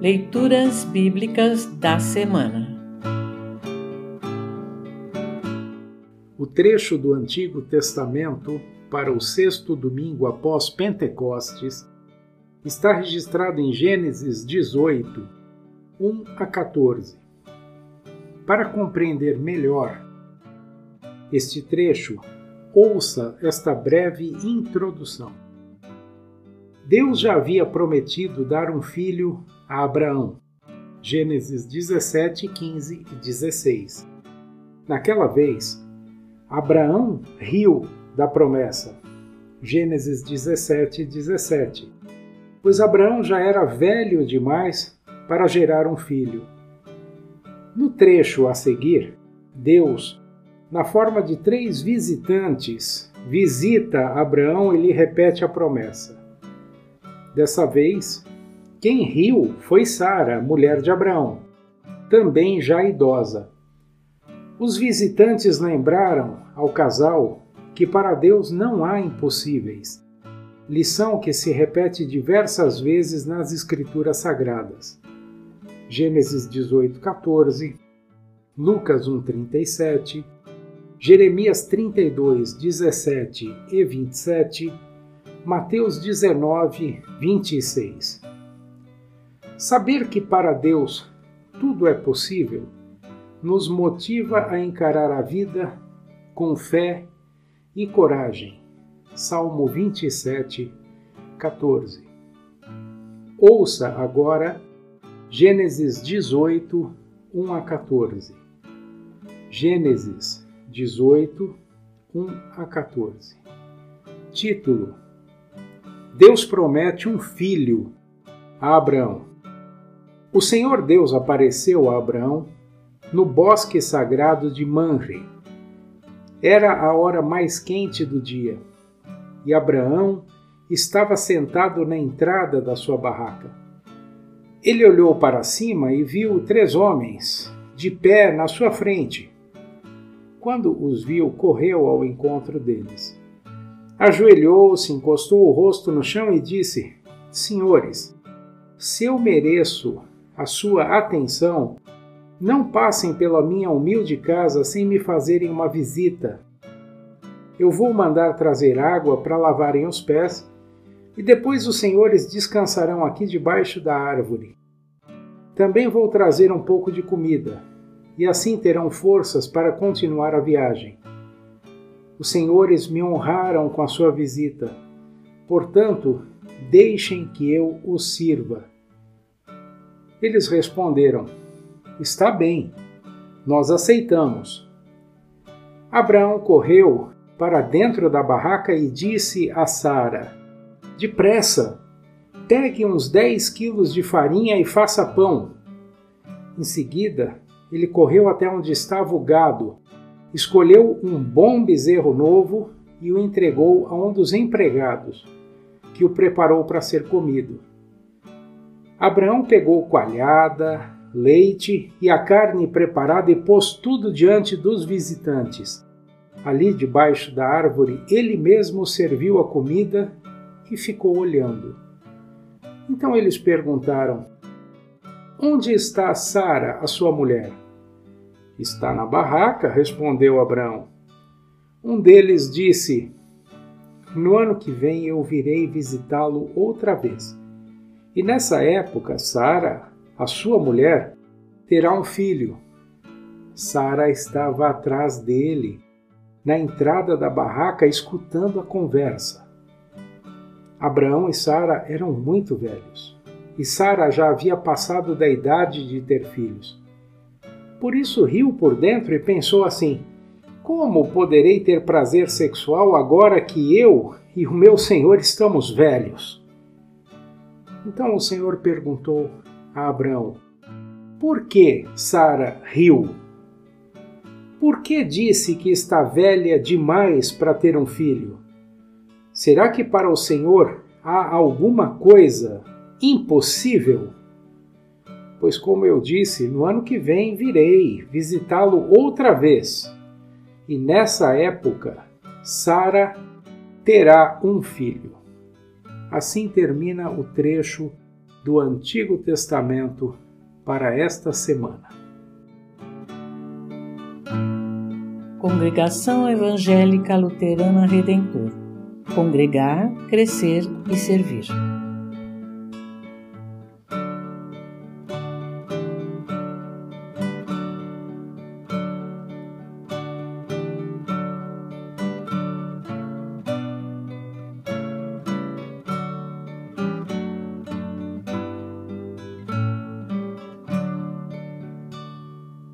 Leituras Bíblicas da Semana O trecho do Antigo Testamento para o sexto domingo após Pentecostes está registrado em Gênesis 18, 1 a 14. Para compreender melhor este trecho, ouça esta breve introdução. Deus já havia prometido dar um filho a Abraão. Gênesis 17, 15 e 16. Naquela vez, Abraão riu da promessa. Gênesis 17, 17. Pois Abraão já era velho demais para gerar um filho. No trecho a seguir, Deus, na forma de três visitantes, visita Abraão e lhe repete a promessa. Dessa vez, quem riu foi Sara, mulher de Abraão, também já idosa. Os visitantes lembraram ao casal que para Deus não há impossíveis, lição que se repete diversas vezes nas Escrituras Sagradas. Gênesis 18, 14, Lucas 1, 37, Jeremias 32, 17 e 27 Mateus 19, 26. Saber que para Deus tudo é possível nos motiva a encarar a vida com fé e coragem. Salmo 27, 14. Ouça agora Gênesis 18, 1 a 14. Gênesis 18, 1 a 14. Título Deus promete um filho a Abraão. O Senhor Deus apareceu a Abraão no bosque sagrado de Manre. Era a hora mais quente do dia e Abraão estava sentado na entrada da sua barraca. Ele olhou para cima e viu três homens de pé na sua frente. Quando os viu, correu ao encontro deles Ajoelhou-se, encostou o rosto no chão e disse: Senhores, se eu mereço a sua atenção, não passem pela minha humilde casa sem me fazerem uma visita. Eu vou mandar trazer água para lavarem os pés, e depois os senhores descansarão aqui debaixo da árvore. Também vou trazer um pouco de comida, e assim terão forças para continuar a viagem. Os senhores me honraram com a sua visita. Portanto, deixem que eu os sirva. Eles responderam: Está bem, nós aceitamos. Abraão correu para dentro da barraca e disse a Sara: Depressa, pegue uns dez quilos de farinha e faça pão. Em seguida, ele correu até onde estava o gado escolheu um bom bezerro novo e o entregou a um dos empregados, que o preparou para ser comido. Abraão pegou coalhada, leite e a carne preparada e pôs tudo diante dos visitantes. Ali debaixo da árvore, ele mesmo serviu a comida e ficou olhando. Então eles perguntaram: Onde está Sara, a sua mulher? Está na barraca, respondeu Abraão. Um deles disse: No ano que vem eu virei visitá-lo outra vez. E nessa época, Sara, a sua mulher, terá um filho. Sara estava atrás dele, na entrada da barraca, escutando a conversa. Abraão e Sara eram muito velhos, e Sara já havia passado da idade de ter filhos. Por isso riu por dentro e pensou assim: Como poderei ter prazer sexual agora que eu e o meu senhor estamos velhos? Então o Senhor perguntou a Abraão: Por que Sara riu? Por que disse que está velha demais para ter um filho? Será que para o Senhor há alguma coisa impossível? pois, como eu disse, no ano que vem virei visitá-lo outra vez. E nessa época, Sara terá um filho. Assim termina o trecho do Antigo Testamento para esta semana. Congregação Evangélica Luterana Redentor Congregar, Crescer e Servir.